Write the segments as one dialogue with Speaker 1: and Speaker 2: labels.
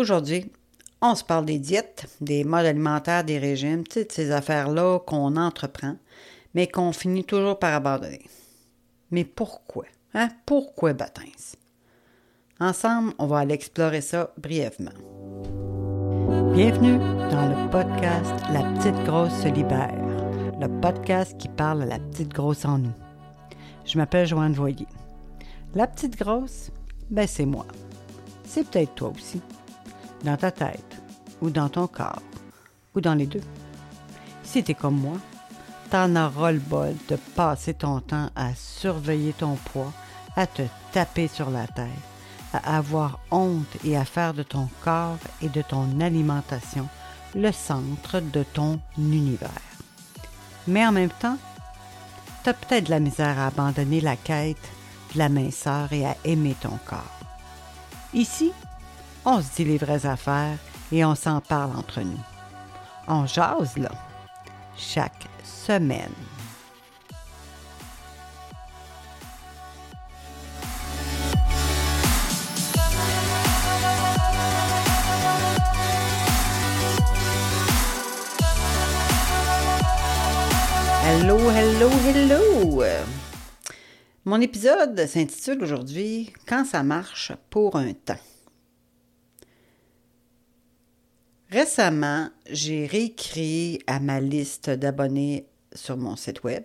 Speaker 1: Aujourd'hui, on se parle des diètes, des modes alimentaires, des régimes, de ces affaires-là qu'on entreprend, mais qu'on finit toujours par abandonner. Mais pourquoi? Hein? Pourquoi Batins? Ensemble, on va aller explorer ça brièvement. Bienvenue dans le podcast La petite grosse se libère, le podcast qui parle à la petite grosse en nous. Je m'appelle Joanne Voyer. La petite grosse, ben c'est moi. C'est peut-être toi aussi. Dans ta tête, ou dans ton corps, ou dans les deux. Si t'es comme moi, t'en auras le bol de passer ton temps à surveiller ton poids, à te taper sur la tête, à avoir honte et à faire de ton corps et de ton alimentation le centre de ton univers. Mais en même temps, tu as peut-être de la misère à abandonner la quête de la minceur et à aimer ton corps. Ici, on se dit les vraies affaires et on s'en parle entre nous. On jase là, chaque semaine. Hello, hello, hello! Mon épisode s'intitule aujourd'hui Quand ça marche pour un temps. Récemment, j'ai réécrit à ma liste d'abonnés sur mon site web.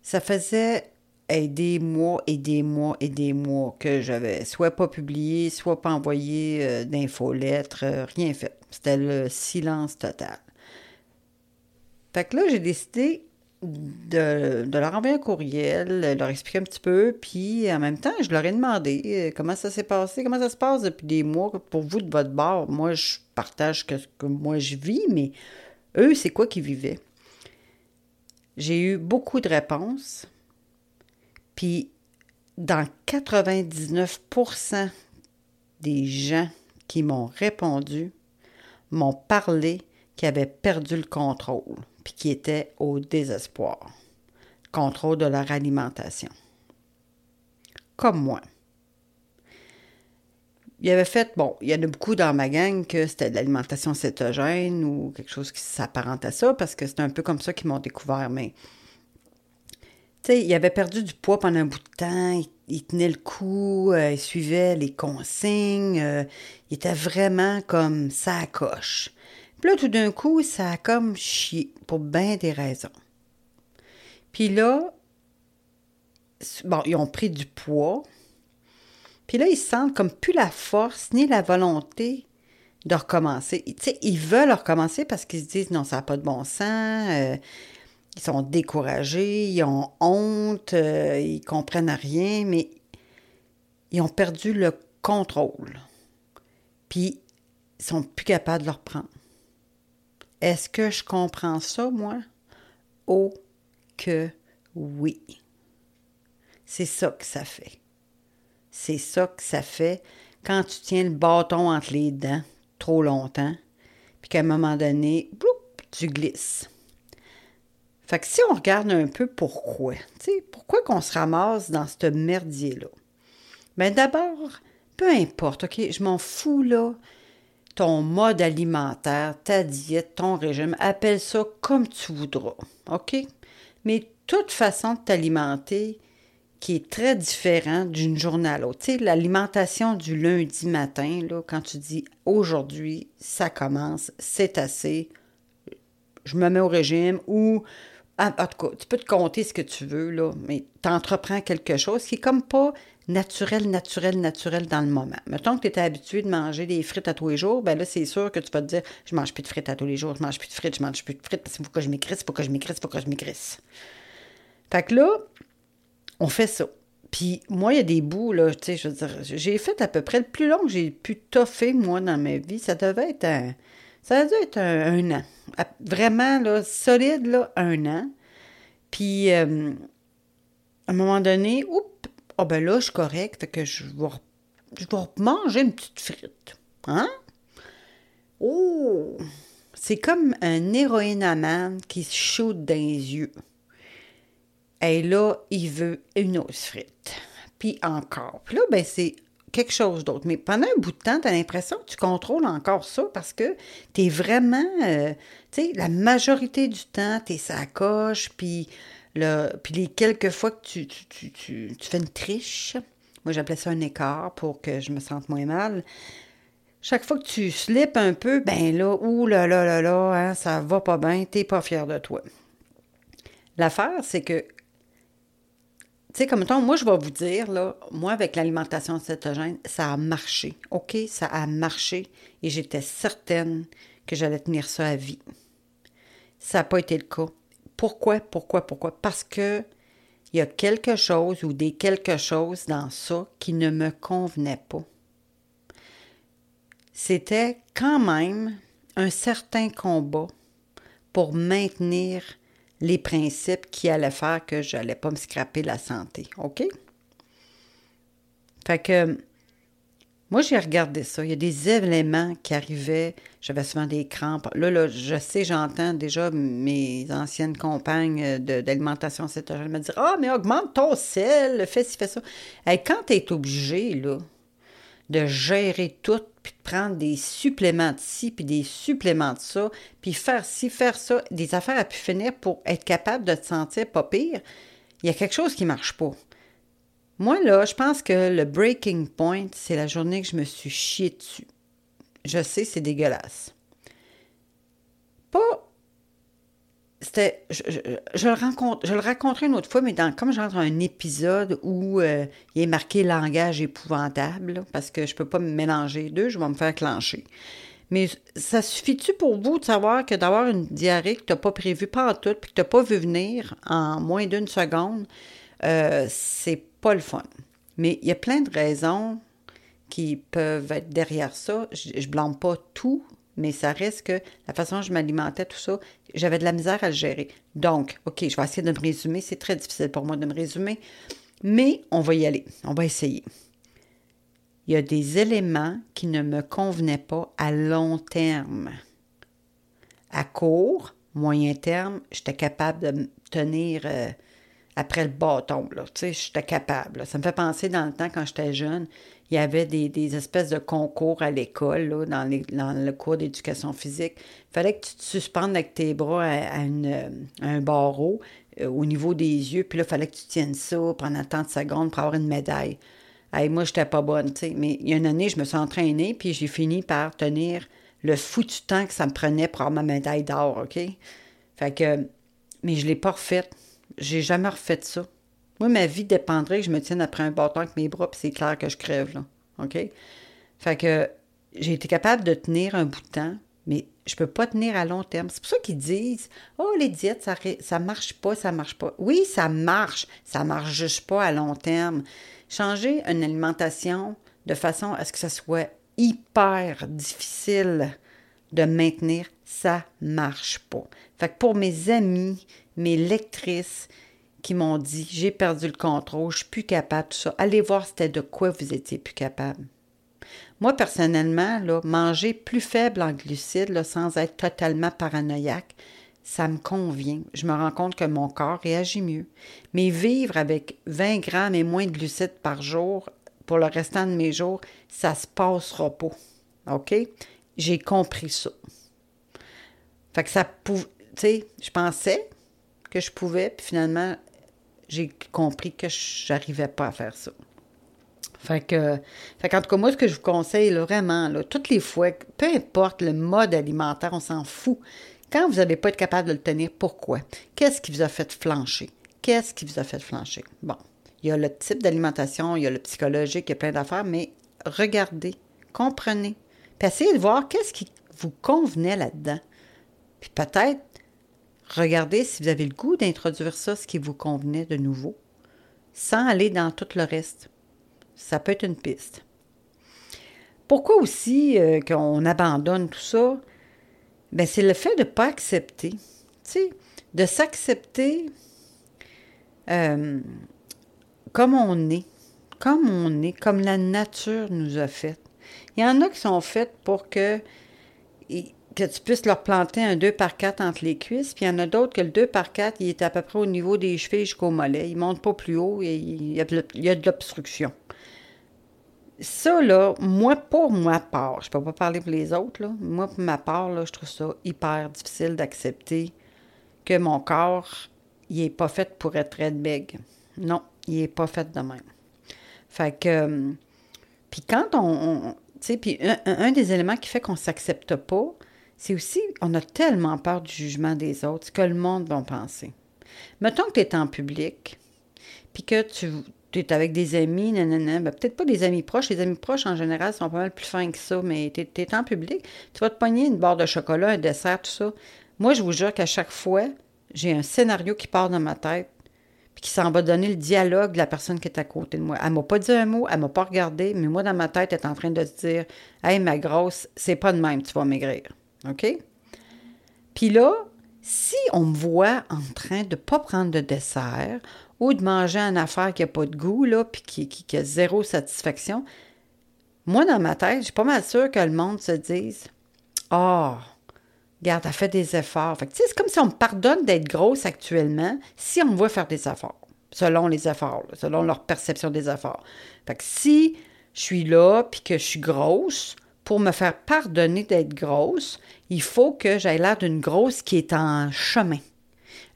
Speaker 1: Ça faisait des mois et des mois et des mois que j'avais soit pas publié, soit pas envoyé euh, d'infolettres, euh, rien fait. C'était le silence total. Fait que là, j'ai décidé de, leur envoyer un courriel, leur expliquer un petit peu, puis en même temps, je leur ai demandé euh, comment ça s'est passé, comment ça se passe depuis des mois pour vous de votre bord. Moi, je partage ce que moi je vis, mais eux, c'est quoi qu'ils vivaient? J'ai eu beaucoup de réponses, puis dans 99% des gens qui m'ont répondu m'ont parlé qu'ils avaient perdu le contrôle puis qui étaient au désespoir. Contrôle de leur alimentation. Comme moi. Il avait fait, bon, il y en a beaucoup dans ma gang que c'était de l'alimentation cétogène ou quelque chose qui s'apparente à ça, parce que c'est un peu comme ça qu'ils m'ont découvert, mais tu sais, il avait perdu du poids pendant un bout de temps, il, tenait le coup, euh, il suivait les consignes, euh, il était vraiment comme ça coche. Puis là, tout d'un coup, ça a comme chié pour bien des raisons. Puis là, bon, ils ont pris du poids. Puis là, ils sentent comme plus la force ni la volonté de recommencer. Tu sais, ils veulent recommencer parce qu'ils se disent non, ça n'a pas de bon sens. Euh, ils sont découragés, ils ont honte, euh, ils comprennent rien, mais ils ont perdu le contrôle. Puis, ils sont plus capables de le reprendre. Est-ce que je comprends ça, moi? Oh que oui. C'est ça que ça fait. C'est ça que ça fait quand tu tiens le bâton entre les dents trop longtemps, puis qu'à un moment donné, tu glisses. Fait que si on regarde un peu pourquoi, tu sais, pourquoi qu'on se ramasse dans ce merdier-là? Bien d'abord, peu importe, OK, je m'en fous là ton mode alimentaire, ta diète, ton régime, appelle ça comme tu voudras, OK? Mais toute façon de t'alimenter qui est très différente d'une journée à l'autre. Tu sais, l'alimentation du lundi matin, là, quand tu dis aujourd'hui, ça commence, c'est assez, je me mets au régime ou en tout cas, tu peux te compter ce que tu veux, là, mais tu entreprends quelque chose qui comme pas naturel, naturel, naturel dans le moment. Mettons que tu étais habitué de manger des frites à tous les jours, ben là, c'est sûr que tu vas te dire je mange plus de frites à tous les jours, je mange plus de frites, je mange plus de frites parce qu'il faut que je m'écrisse, faut que je m'écrisse, faut que je m'écrisse. Fait que là, on fait ça. Puis moi, il y a des bouts, là, tu sais, je veux dire, j'ai fait à peu près le plus long que j'ai pu toffer, moi, dans ma vie. Ça devait être un. Ça devait être un, an. Vraiment, là, solide, là, un an. Puis, euh, à un moment donné, oups, ah ben là, je suis correct, que je vais, je vais manger une petite frite. Hein? Oh! C'est comme un héroïne qui se shoot dans les yeux. Et là, il veut une autre frite. Puis encore. Puis là, ben c'est quelque chose d'autre. Mais pendant un bout de temps, tu as l'impression que tu contrôles encore ça parce que tu es vraiment, euh, tu sais, la majorité du temps, tu es puis, le, puis les quelques fois que tu, tu, tu, fais une triche, moi j'appelais ça un écart pour que je me sente moins mal. Chaque fois que tu slips un peu, ben là, ouh là là là là, hein, ça va pas bien, t'es pas fier de toi. L'affaire, c'est que tu sais, comme temps, moi, je vais vous dire, là, moi, avec l'alimentation cétogène, ça a marché. OK, ça a marché et j'étais certaine que j'allais tenir ça à vie. Ça n'a pas été le cas. Pourquoi, pourquoi, pourquoi? Parce que il y a quelque chose ou des quelque chose dans ça qui ne me convenait pas. C'était quand même un certain combat pour maintenir les principes qui allaient faire que je n'allais pas me scraper la santé. OK? Fait que moi, j'ai regardé ça. Il y a des éléments qui arrivaient. J'avais souvent des crampes. Là, là je sais, j'entends déjà mes anciennes compagnes d'alimentation cétogène me dire Ah, mais augmente ton sel, fais ci, fais ça. Quand tu es obligé, là, de gérer tout, puis de prendre des suppléments de ci, puis des suppléments de ça, puis faire ci, faire ça, des affaires à pu finir pour être capable de te sentir pas pire, il y a quelque chose qui marche pas. Moi, là, je pense que le breaking point, c'est la journée que je me suis chié dessus. Je sais, c'est dégueulasse. Pas c'était je, le rencontre, je le raconterai une autre fois, mais comme genre un épisode où euh, il est marqué langage épouvantable, parce que je peux pas me mélanger deux, je vais me faire clencher. Mais ça suffit-tu pour vous de savoir que d'avoir une diarrhée que tu n'as pas prévue pas en tout, puis que tu n'as pas vu venir en moins d'une seconde, euh, c'est pas le fun. Mais il y a plein de raisons qui peuvent être derrière ça. Je, ne blâme pas tout, mais ça reste que la façon dont je m'alimentais, tout ça, j'avais de la misère à le gérer. Donc, OK, je vais essayer de me résumer. C'est très difficile pour moi de me résumer, mais on va y aller. On va essayer. Il y a des éléments qui ne me convenaient pas à long terme. À court, moyen terme, j'étais capable de tenir euh, après le bâton. Là. Tu sais, j'étais capable. Ça me fait penser dans le temps quand j'étais jeune il y avait des, espèces de concours à l'école, dans, le cours d'éducation physique. Il fallait que tu te suspendes avec tes bras à, un barreau euh, au niveau des yeux, puis là, il fallait que tu tiennes ça pendant tant de secondes pour avoir une médaille. Hey, moi, j'étais pas bonne, tu sais. Mais il y a une année, je me suis entraînée, puis j'ai fini par tenir le foutu temps que ça me prenait pour avoir ma médaille d'or, OK? Fait que, mais je l'ai pas refaite. J'ai jamais refait ça. Moi, ma vie dépendrait que je me tienne après un bâton avec mes bras, puis c'est clair que je crève, là. OK? Fait que j'ai été capable de tenir un bout de temps, mais je peux pas tenir à long terme. C'est pour ça qu'ils disent Oh, les diètes, ça, ça marche pas, ça marche pas. Oui, ça marche, ça marche juste pas à long terme. Changer une alimentation de façon à ce que ça soit hyper difficile de maintenir, ça marche pas. Fait pour mes amis, mes lectrices, qui m'ont dit j'ai perdu le contrôle, je suis plus capable, tout ça. Allez voir c'était de quoi vous étiez plus capable. Moi, personnellement, là, manger plus faible en glucides, sans être totalement paranoïaque, ça me convient. Je me rends compte que mon corps réagit mieux. Mais vivre avec 20 grammes et moins de glucides par jour pour le restant de mes jours, ça se passera pas. OK? J'ai compris ça. Fait que ça pouvait. Je pensais que je pouvais, puis finalement, j'ai compris que j'arrivais pas à faire ça. Fait que, fait qu'en tout cas, moi, ce que je vous conseille, vraiment, là, toutes les fois, peu importe le mode alimentaire, on s'en fout. Quand vous n'allez pas être capable de le tenir, pourquoi? Qu'est-ce qui vous a fait flancher? Qu'est-ce qui vous a fait flancher? Bon, il y a le type d'alimentation, il y a le psychologique, il y a plein d'affaires, mais regardez, comprenez, puis essayez de voir qu'est-ce qui vous convenait là-dedans. Puis peut-être Regardez si vous avez le goût d'introduire ça, ce qui vous convenait de nouveau, sans aller dans tout le reste. Ça peut être une piste. Pourquoi aussi euh, qu'on abandonne tout ça? Ben, c'est le fait de ne pas accepter. Tu de s'accepter euh, comme on est, comme on est, comme la nature nous a fait. Il y en a qui sont faites pour que que tu puisses leur planter un 2 par 4 entre les cuisses, puis il y en a d'autres que le 2 par 4, il est à peu près au niveau des chevilles jusqu'au mollet. Il ne monte pas plus haut et il y a de l'obstruction. ça, là, moi, pour ma part, je peux pas parler pour les autres, là, moi, pour ma part, là, je trouve ça hyper difficile d'accepter que mon corps, il est pas fait pour être red. Non, il est pas fait de même. Fait que, euh, puis quand on, puis un, des éléments qui fait qu'on s'accepte pas, c'est aussi, on a tellement peur du jugement des autres, ce que le monde va penser. Mettons que tu es en public, puis que tu es avec des amis, nanana, ben peut-être pas des amis proches. Les amis proches, en général, sont pas mal plus fins que ça, mais tu es, en public. Tu vas te pogner une barre de chocolat, un dessert, tout ça. Moi, je vous jure qu'à chaque fois, j'ai un scénario qui part dans ma tête, qui s'en va donner le dialogue de la personne qui est à côté de moi. Elle m'a pas dit un mot, elle m'a pas regardé, mais moi, dans ma tête, elle est en train de se dire Hey, ma grosse, c'est pas de même, tu vas maigrir. OK? Puis là, si on me voit en train de ne pas prendre de dessert ou de manger une affaire qui n'a pas de goût, là, puis qui, qui, a zéro satisfaction, moi, dans ma tête, je suis pas mal sûre que le monde se dise Ah, regarde, elle fait des efforts. Fait c'est comme si on me pardonne d'être grosse actuellement si on me voit faire des efforts, selon les efforts, selon leur perception des efforts. Fait si je suis là puis que je suis grosse, pour me faire pardonner d'être grosse, il faut que j'aille l'air d'une grosse qui est en chemin.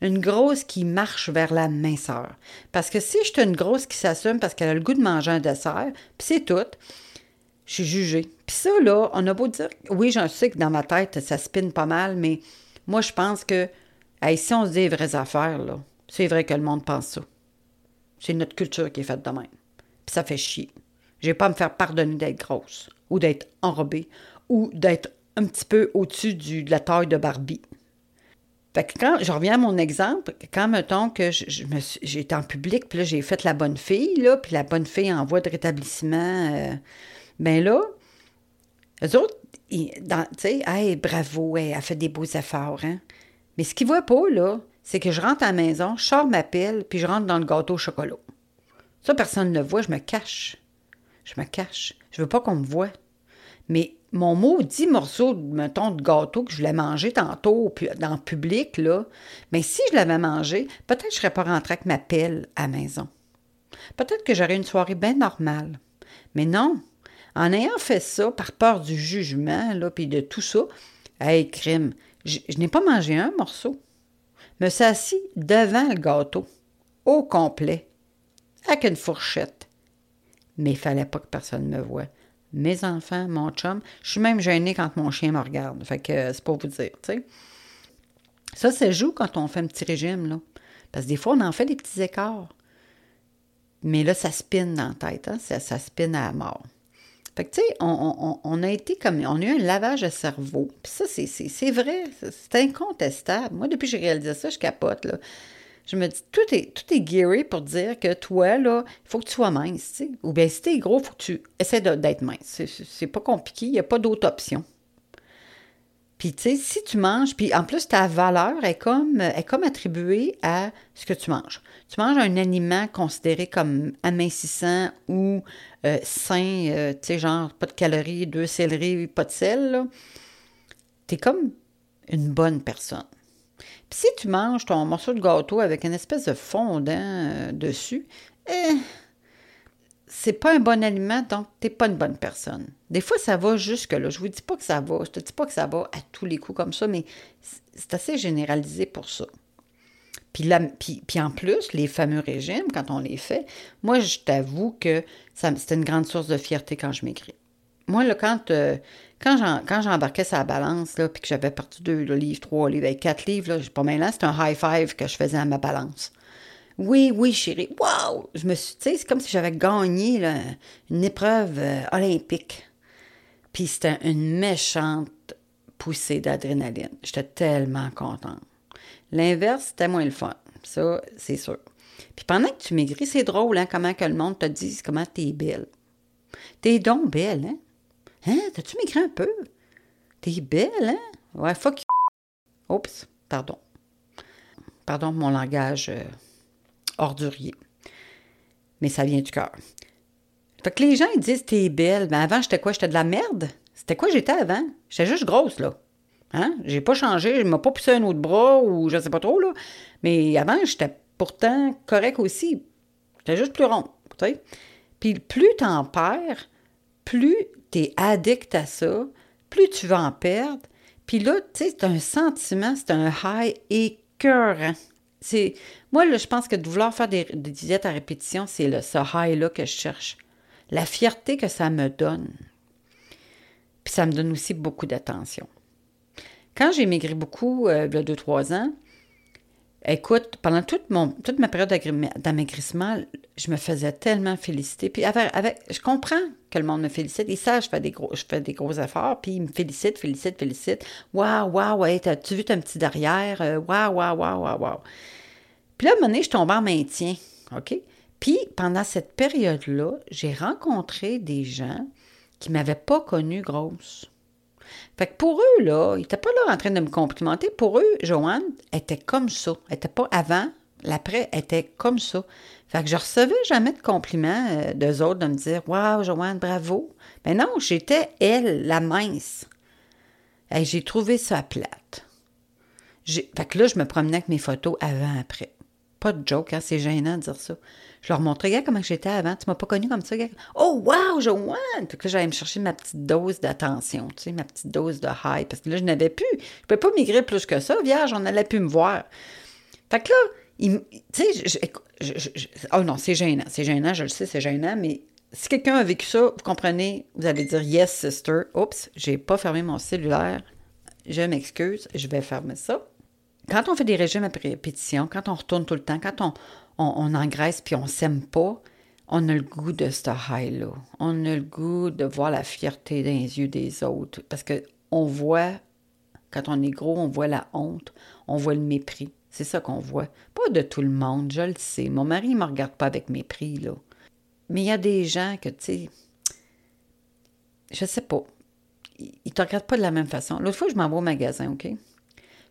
Speaker 1: Une grosse qui marche vers la minceur. Parce que si je suis une grosse qui s'assume parce qu'elle a le goût de manger un dessert, puis c'est tout, je suis jugée. Puis ça, là, on a beau dire, oui, j'en sais que dans ma tête, ça spinne pas mal, mais moi, je pense que, si on se dit vraies affaires, là, c'est vrai que le monde pense ça. C'est notre culture qui est faite de même. Puis ça fait chier. Je vais pas à me faire pardonner d'être grosse ou d'être enrobée ou d'être un petit peu au-dessus de la taille de Barbie. Fait que quand je reviens à mon exemple, quand mettons que j'étais en public, puis là j'ai fait la bonne fille, là, puis la bonne fille en voie de rétablissement, euh, ben là, eux autres, tu sais, hey, bravo, elle a fait des beaux efforts, hein. Mais ce qu'ils voient pas, là, c'est que je rentre à la maison, je sors ma pelle, puis je rentre dans le gâteau au chocolat. Ça, personne ne le voit, je me cache. Je me cache. Je veux pas qu'on me voie. Mais mon maudit morceau, mettons, de gâteau que je voulais manger tantôt dans le public, là, mais si je l'avais mangé, peut-être que je ne serais pas rentrée avec ma pelle à la maison. Peut-être que j'aurais une soirée bien normale. Mais non, en ayant fait ça, par peur du jugement, là, puis de tout ça, hey, crime, je, n'ai pas mangé un morceau. Me suis assis devant le gâteau, au complet, avec une fourchette mais il fallait pas que personne me voie. Mes enfants, mon chum, je suis même gênée quand mon chien me regarde. Fait que euh, c'est pour vous dire, tu sais. Ça, ça joue quand on fait un petit régime, là. Parce que des fois, on en fait des petits écarts. Mais là, ça spinne dans la tête, hein? ça, ça à la mort. Fait que, tu sais, on, a été comme. On a eu un lavage de cerveau. Puis ça, c'est vrai. C'est incontestable. Moi, depuis que j'ai réalisé ça, je capote, là je me dis, tout est, tout est pour dire que toi, là, il faut que tu sois mince, tu sais. Ou bien si t'es gros, il faut que tu essaies d'être mince. C'est pas compliqué, il n'y a pas d'autre option. Puis, tu sais, si tu manges, puis en plus, ta valeur est comme, est comme attribuée à ce que tu manges. Tu manges un aliment considéré comme amincissant ou euh, sain, euh, tu sais, genre pas de calories, deux céleri, pas de sel. T'es comme une bonne personne. Puis si tu manges ton morceau de gâteau avec une espèce de fondant euh, dessus, eh, c'est pas un bon aliment, donc t'es pas une bonne personne. Des fois, ça va jusque-là. Je vous dis pas que ça va. Je te dis pas que ça va à tous les coups comme ça, mais c'est assez généralisé pour ça. Puis, en plus, les fameux régimes, quand on les fait, moi, je t'avoue que c'était une grande source de fierté quand je m'écris. Moi, là, quand, euh, quand j'embarquais sa balance, là, puis que j'avais parti deux livres, trois livres, quatre livres, là, pas mal là, c'était un high five que je faisais à ma balance. Oui, oui, chérie. Wow! Je me suis, tu sais, c'est comme si j'avais gagné une épreuve euh, olympique. Puis c'était une méchante poussée d'adrénaline. J'étais tellement contente. L'inverse, c'était moins le fun. Ça, c'est sûr. Puis pendant que tu maigris, c'est drôle, hein, comment que le monde te dit comment t'es belle. T'es donc belle, hein? Hein? T'as-tu maigri un peu? T'es belle, hein? Ouais, fuck you. Oups, pardon. Pardon mon langage euh, ordurier. Mais ça vient du cœur. Fait que les gens, ils disent t'es belle. Mais avant, j'étais quoi? J'étais de la merde? C'était quoi j'étais avant? J'étais juste grosse, là. Hein? J'ai pas changé, je m'ai pas poussé un autre bras ou je sais pas trop, là. Mais avant, j'étais pourtant correct aussi. J'étais juste plus rond, tu sais. Puis plus t'en perds, plus tu es addict à ça, plus tu vas en perdre. Puis là, tu sais, c'est un sentiment, c'est un high écœurant. C'est, moi, je pense que de vouloir faire des, diètes à répétition, c'est ce high-là que je cherche. La fierté que ça me donne. Puis ça me donne aussi beaucoup d'attention. Quand j'ai maigri beaucoup, euh, il y a 2-3 ans, Écoute, pendant toute, ma période d'amaigrissement, je me faisais tellement féliciter. Puis avec, je comprends que le monde me félicite. Ils savent je fais des gros, je fais des gros efforts, puis ils me félicitent, félicitent, félicitent. Waouh, waouh, ouais, t'as-tu vu ton petit derrière? Euh, waouh, waouh, waouh, waouh, waouh. Puis là, à un moment donné, je tombe en maintien. OK? Puis pendant cette période-là, j'ai rencontré des gens qui ne m'avaient pas connue grosse. Fait que pour eux, là, ils n'étaient pas là en train de me complimenter. Pour eux, Joanne était comme ça. Elle n'était pas avant, l'après était comme ça. Fait que je recevais jamais de compliments euh, d'eux autres de me dire Waouh, Joanne, bravo. Mais non, j'étais elle, la mince. Et j'ai trouvé ça plate. Fait que là, je me promenais avec mes photos avant-après. Pas de joke, hein, c'est gênant de dire ça. Je leur montrais, regarde comment j'étais avant. Tu m'as pas connue comme ça. Oh, wow, Joanne! Puis que là, j'allais me chercher ma petite dose d'attention, tu sais, ma petite dose de high. Parce que là, je n'avais plus. Je ne pouvais pas migrer plus que ça, vierge. On allait plus me voir. Fait que là, tu sais, oh non, c'est gênant. C'est gênant, je le sais, c'est gênant, mais si quelqu'un a vécu ça, vous comprenez, vous allez dire yes, sister. Oups, j'ai pas fermé mon cellulaire. Je m'excuse, je vais fermer ça. Quand on fait des régimes à répétition, quand on retourne tout le temps, quand on, on, engraisse puis on s'aime pas, on a le goût de ce high-là. On a le goût de voir la fierté dans les yeux des autres. Parce que on voit, quand on est gros, on voit la honte, on voit le mépris. C'est ça qu'on voit. Pas de tout le monde, je le sais. Mon mari ne me regarde pas avec mépris, là. Mais il y a des gens que, tu sais, je sais pas, ils ne te regardent pas de la même façon. L'autre fois, je m'en vais au magasin, OK?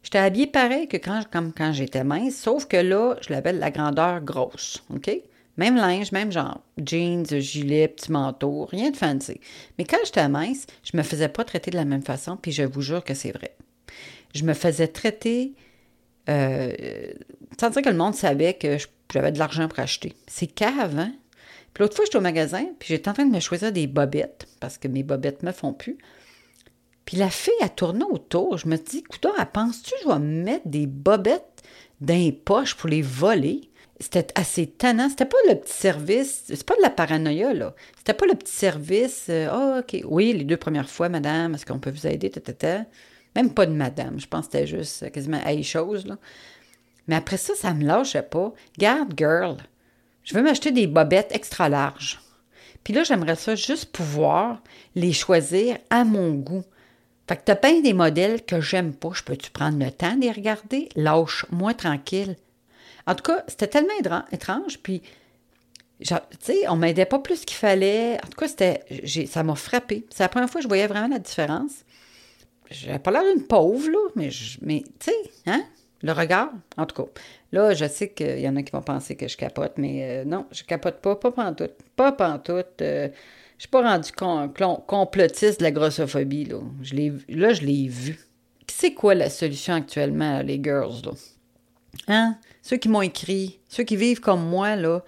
Speaker 1: J'étais habillée pareil que quand, comme quand j'étais mince, sauf que là, je l'appelle la grandeur grosse, OK? Même linge, même genre, jeans, gilet, petit manteau, rien de fancy. Mais quand j'étais mince, je me faisais pas traiter de la même façon, puis je vous jure que c'est vrai. Je me faisais traiter euh, sans dire que le monde savait que j'avais de l'argent pour acheter. C'est cave, hein? Puis l'autre fois, j'étais au magasin, puis j'étais en train de me choisir des bobettes, parce que mes bobettes me font plus. Puis la fille a tourné autour. Je me dis, écoute, elle pense-tu que je vais mettre des bobettes dans les poches pour les voler? C'était assez tannant. C'était pas le petit service. C'est pas de la paranoïa, là. C'était pas le petit service. Euh, ah, OK. Oui, les deux premières fois, madame, est-ce qu'on peut vous aider? Même pas de madame. Je pense que c'était juste quasiment hey chose, là. Mais après ça, ça me lâchait pas. Garde, girl. Je veux m'acheter des bobettes extra larges. Puis là, j'aimerais ça juste pouvoir les choisir à mon goût. Fait que t'as peint des modèles que j'aime pas. Je peux-tu prendre le temps les regarder? Lâche-moi tranquille. En tout cas, c'était tellement étrange. Puis, tu sais, on m'aidait pas plus qu'il fallait. En tout cas, ça m'a frappé. C'est la première fois que je voyais vraiment la différence. J'avais pas l'air d'une pauvre, là, mais, mais tu sais, hein? Le regard, en tout cas. Là, je sais qu'il y en a qui vont penser que je capote, mais euh, non, je capote pas, pas pantoute. Pas pantoute. Euh, je suis pas rendu complotiste de la grossophobie, là. Je là, je l'ai vu. C'est quoi la solution actuellement, les girls, là? Hein? Ceux qui m'ont écrit, ceux qui vivent comme moi, là,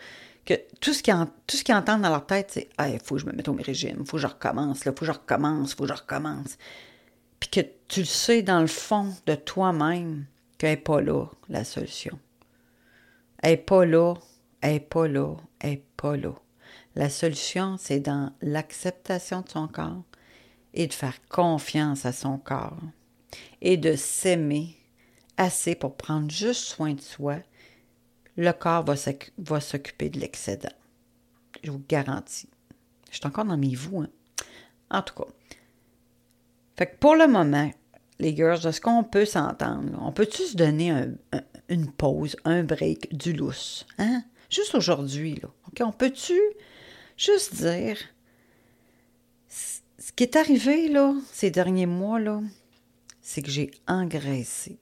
Speaker 1: que tout ce qu'ils entendent dans leur tête, c'est Ah, il faut que je me mette au régime, il faut que je recommence, il faut que je recommence, il faut que je recommence. Puis que tu le sais dans le fond de toi-même qu'elle n'est pas là, la solution. Elle n'est pas là, elle n'est pas là, elle n'est pas là. La solution, c'est dans l'acceptation de son corps et de faire confiance à son corps et de s'aimer assez pour prendre juste soin de soi. Le corps va s'occuper de l'excédent. Je vous garantis. Je suis encore dans mes vous. Hein? En tout cas. Fait que pour le moment, les girls, est-ce qu'on peut s'entendre? On peut-tu se donner une pause, un break, du lousse? Hein? Juste aujourd'hui, là. OK? On peut-tu juste dire, ce qui est arrivé, là, ces derniers mois, là, c'est que j'ai engraissé.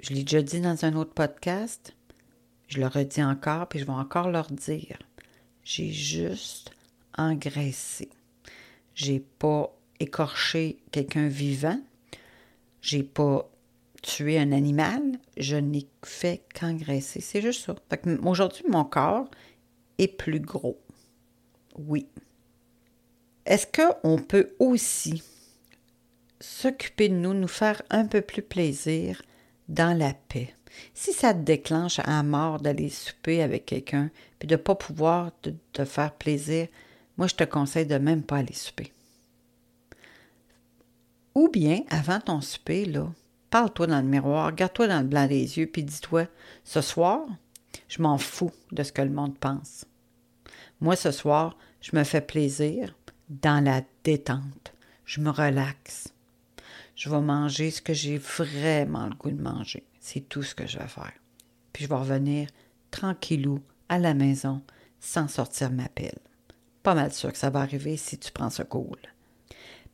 Speaker 1: Je l'ai déjà dit dans un autre podcast, je le redis encore, puis je vais encore leur dire. J'ai juste engraissé. J'ai pas écorché quelqu'un vivant. J'ai pas tué un animal. Je n'ai fait qu'engraisser. C'est juste ça. Aujourd'hui, mon corps plus gros. Oui. est-ce qu'on peut aussi s'occuper de nous, nous faire un peu plus plaisir dans la paix? Si ça te déclenche à mort d'aller souper avec quelqu'un, puis de ne pas pouvoir te, faire plaisir, moi, je te conseille de même pas aller souper. Ou bien, avant ton souper, là, parle-toi dans le miroir, regarde-toi dans le blanc des yeux, puis dis-toi, ce soir, je m'en fous de ce que le monde pense. Moi, ce soir, je me fais plaisir dans la détente. Je me relaxe. Je vais manger ce que j'ai vraiment le goût de manger. C'est tout ce que je vais faire. Puis je vais revenir tranquillou à la maison sans sortir ma pile. Pas mal sûr que ça va arriver si tu prends ce cool.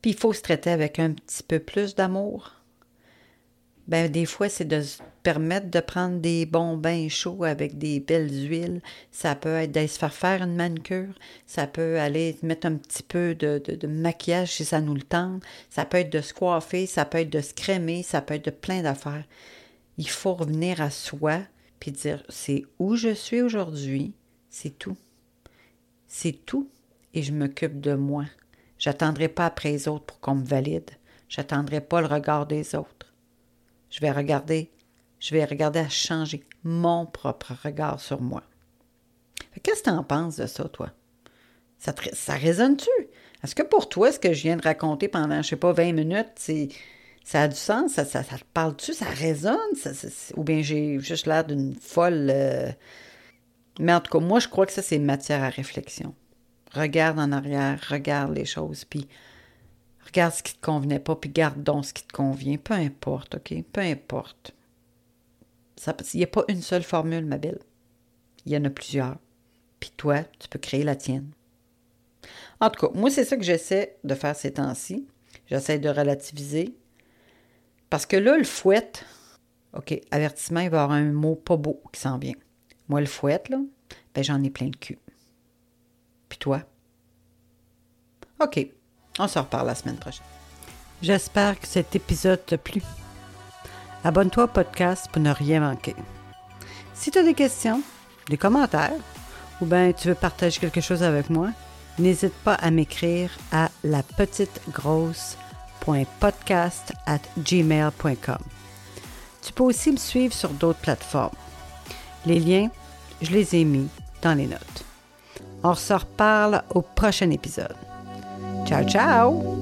Speaker 1: Puis il faut se traiter avec un petit peu plus d'amour, ben, des fois, c'est de se permettre de prendre des bons bains chauds avec des belles huiles. Ça peut être d'aller se faire faire une manucure. Ça peut aller mettre un petit peu de, de, maquillage si ça nous le tente. Ça peut être de se coiffer. Ça peut être de se crémer. Ça peut être de plein d'affaires. Il faut revenir à soi puis dire c'est où je suis aujourd'hui. C'est tout. C'est tout. Et je m'occupe de moi. J'attendrai pas après les autres pour qu'on me valide. J'attendrai pas le regard des autres. Je vais regarder, je vais regarder à changer mon propre regard sur moi. Qu'est-ce que tu en penses de ça, toi? Ça, résonne-tu? Est-ce que pour toi, ce que je viens de raconter pendant, je sais pas, 20 minutes, ça a du sens? Ça, te parle-tu? Ça résonne? ou bien j'ai juste l'air d'une folle. Euh, mais en tout cas, moi, je crois que ça, c'est matière à réflexion. Regarde en arrière, regarde les choses, puis Regarde ce qui te convenait pas, puis garde donc ce qui te convient. Peu importe, OK? Peu importe. Il n'y a pas une seule formule, ma belle. Il y en a plusieurs. Puis toi, tu peux créer la tienne. En tout cas, moi, c'est ça que j'essaie de faire ces temps-ci. J'essaie de relativiser. Parce que là, le fouette, OK, avertissement, il va y avoir un mot pas beau qui s'en vient. Moi, le fouette, là, ben j'en ai plein de cul. Puis toi? OK. On se reparle la semaine prochaine. J'espère que cet épisode t'a plu. Abonne-toi au podcast pour ne rien manquer. Si tu as des questions, des commentaires, ou bien tu veux partager quelque chose avec moi, n'hésite pas à m'écrire à la at gmail.com. Tu peux aussi me suivre sur d'autres plateformes. Les liens, je les ai mis dans les notes. On se reparle au prochain épisode. Ciao, ciao!